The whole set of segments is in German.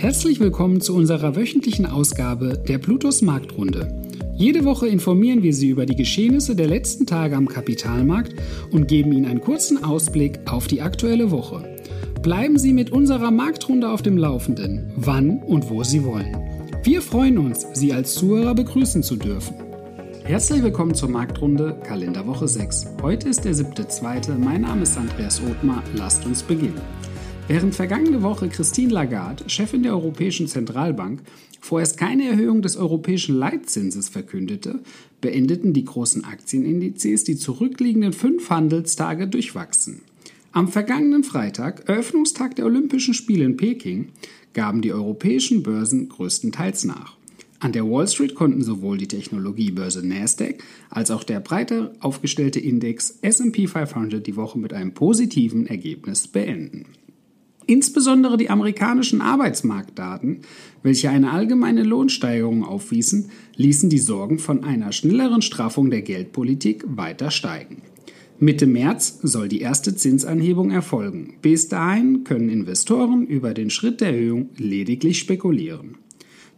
Herzlich willkommen zu unserer wöchentlichen Ausgabe der Plutos Marktrunde. Jede Woche informieren wir Sie über die Geschehnisse der letzten Tage am Kapitalmarkt und geben Ihnen einen kurzen Ausblick auf die aktuelle Woche. Bleiben Sie mit unserer Marktrunde auf dem Laufenden, wann und wo Sie wollen. Wir freuen uns, Sie als Zuhörer begrüßen zu dürfen. Herzlich willkommen zur Marktrunde Kalenderwoche 6. Heute ist der 7.2. Mein Name ist Andreas Othmar. Lasst uns beginnen. Während vergangene Woche Christine Lagarde, Chefin der Europäischen Zentralbank, vorerst keine Erhöhung des europäischen Leitzinses verkündete, beendeten die großen Aktienindizes die zurückliegenden fünf Handelstage durchwachsen. Am vergangenen Freitag, Eröffnungstag der Olympischen Spiele in Peking, gaben die europäischen Börsen größtenteils nach. An der Wall Street konnten sowohl die Technologiebörse Nasdaq als auch der breiter aufgestellte Index SP 500 die Woche mit einem positiven Ergebnis beenden. Insbesondere die amerikanischen Arbeitsmarktdaten, welche eine allgemeine Lohnsteigerung aufwiesen, ließen die Sorgen von einer schnelleren Straffung der Geldpolitik weiter steigen. Mitte März soll die erste Zinsanhebung erfolgen. Bis dahin können Investoren über den Schritt der Erhöhung lediglich spekulieren.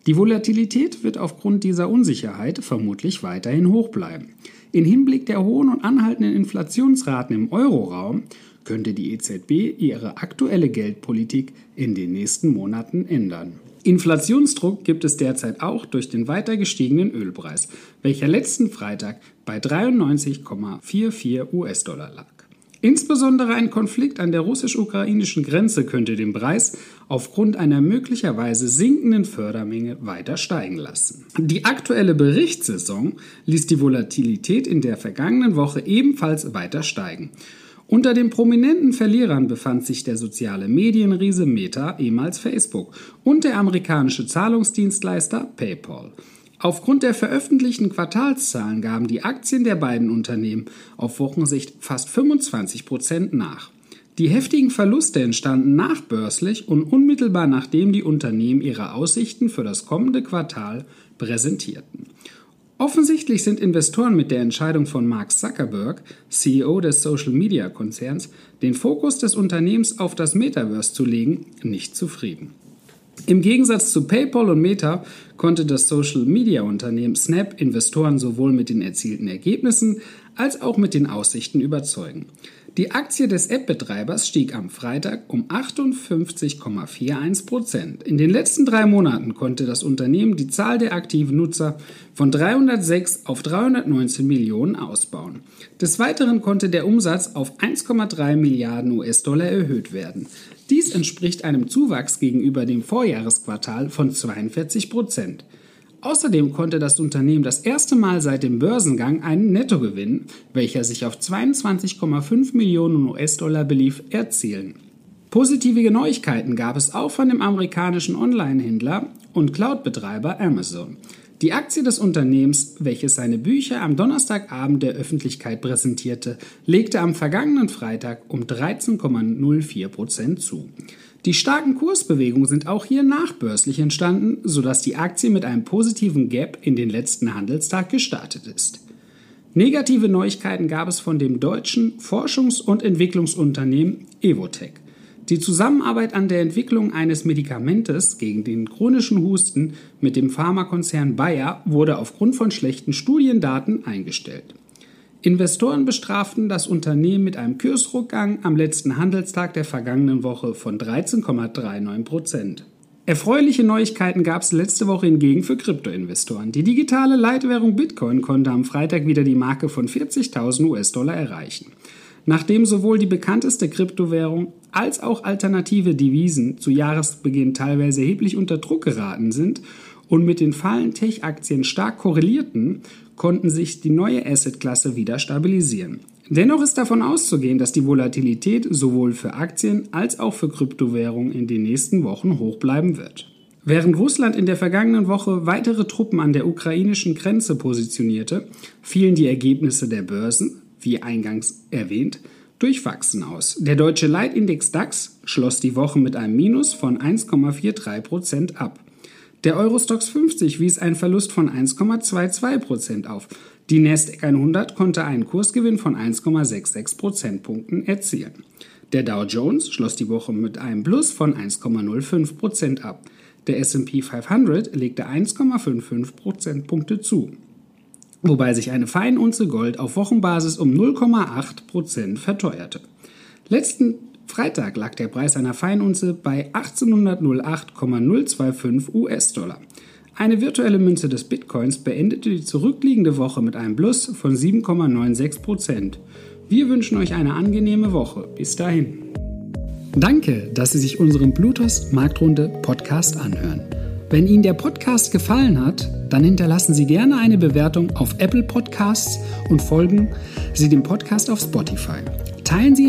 Die Volatilität wird aufgrund dieser Unsicherheit vermutlich weiterhin hoch bleiben. In Hinblick der hohen und anhaltenden Inflationsraten im Euroraum könnte die EZB ihre aktuelle Geldpolitik in den nächsten Monaten ändern. Inflationsdruck gibt es derzeit auch durch den weiter gestiegenen Ölpreis, welcher letzten Freitag bei 93,44 US-Dollar lag. Insbesondere ein Konflikt an der russisch-ukrainischen Grenze könnte den Preis aufgrund einer möglicherweise sinkenden Fördermenge weiter steigen lassen. Die aktuelle Berichtssaison ließ die Volatilität in der vergangenen Woche ebenfalls weiter steigen. Unter den prominenten Verlierern befand sich der soziale Medienriese Meta, ehemals Facebook, und der amerikanische Zahlungsdienstleister PayPal. Aufgrund der veröffentlichten Quartalszahlen gaben die Aktien der beiden Unternehmen auf Wochensicht fast 25 Prozent nach. Die heftigen Verluste entstanden nachbörslich und unmittelbar nachdem die Unternehmen ihre Aussichten für das kommende Quartal präsentierten. Offensichtlich sind Investoren mit der Entscheidung von Mark Zuckerberg, CEO des Social-Media-Konzerns, den Fokus des Unternehmens auf das Metaverse zu legen, nicht zufrieden. Im Gegensatz zu PayPal und Meta konnte das Social-Media-Unternehmen Snap Investoren sowohl mit den erzielten Ergebnissen als auch mit den Aussichten überzeugen. Die Aktie des App-Betreibers stieg am Freitag um 58,41 Prozent. In den letzten drei Monaten konnte das Unternehmen die Zahl der aktiven Nutzer von 306 auf 319 Millionen ausbauen. Des Weiteren konnte der Umsatz auf 1,3 Milliarden US-Dollar erhöht werden. Dies entspricht einem Zuwachs gegenüber dem Vorjahresquartal von 42 Prozent. Außerdem konnte das Unternehmen das erste Mal seit dem Börsengang einen Nettogewinn, welcher sich auf 22,5 Millionen US-Dollar belief, erzielen. Positive Neuigkeiten gab es auch von dem amerikanischen Online-Händler und Cloud-Betreiber Amazon. Die Aktie des Unternehmens, welches seine Bücher am Donnerstagabend der Öffentlichkeit präsentierte, legte am vergangenen Freitag um 13,04 Prozent zu. Die starken Kursbewegungen sind auch hier nachbörslich entstanden, sodass die Aktie mit einem positiven Gap in den letzten Handelstag gestartet ist. Negative Neuigkeiten gab es von dem deutschen Forschungs- und Entwicklungsunternehmen Evotech. Die Zusammenarbeit an der Entwicklung eines Medikamentes gegen den chronischen Husten mit dem Pharmakonzern Bayer wurde aufgrund von schlechten Studiendaten eingestellt. Investoren bestraften das Unternehmen mit einem Kursrückgang am letzten Handelstag der vergangenen Woche von 13,39 Prozent. Erfreuliche Neuigkeiten gab es letzte Woche hingegen für Kryptoinvestoren. Die digitale Leitwährung Bitcoin konnte am Freitag wieder die Marke von 40.000 US-Dollar erreichen. Nachdem sowohl die bekannteste Kryptowährung als auch alternative Devisen zu Jahresbeginn teilweise erheblich unter Druck geraten sind und mit den Fallen Tech-Aktien stark korrelierten, konnten sich die neue Assetklasse wieder stabilisieren. Dennoch ist davon auszugehen, dass die Volatilität sowohl für Aktien als auch für Kryptowährungen in den nächsten Wochen hoch bleiben wird. Während Russland in der vergangenen Woche weitere Truppen an der ukrainischen Grenze positionierte, fielen die Ergebnisse der Börsen, wie eingangs erwähnt, durchwachsen aus. Der deutsche Leitindex DAX schloss die Woche mit einem Minus von 1,43 Prozent ab. Der Eurostox 50 wies einen Verlust von 1,22 Prozent auf. Die Nasdaq 100 konnte einen Kursgewinn von 1,66 Prozentpunkten erzielen. Der Dow Jones schloss die Woche mit einem Plus von 1,05 Prozent ab. Der SP 500 legte 1,55 Prozentpunkte zu, wobei sich eine Feinunze Gold auf Wochenbasis um 0,8 Prozent verteuerte. Letzten Freitag lag der Preis einer Feinunze bei 1808,025 US-Dollar. Eine virtuelle Münze des Bitcoins beendete die zurückliegende Woche mit einem Plus von 7,96 Prozent. Wir wünschen euch eine angenehme Woche. Bis dahin. Danke, dass Sie sich unseren Bluetooth Marktrunde Podcast anhören. Wenn Ihnen der Podcast gefallen hat, dann hinterlassen Sie gerne eine Bewertung auf Apple Podcasts und folgen Sie dem Podcast auf Spotify. Teilen Sie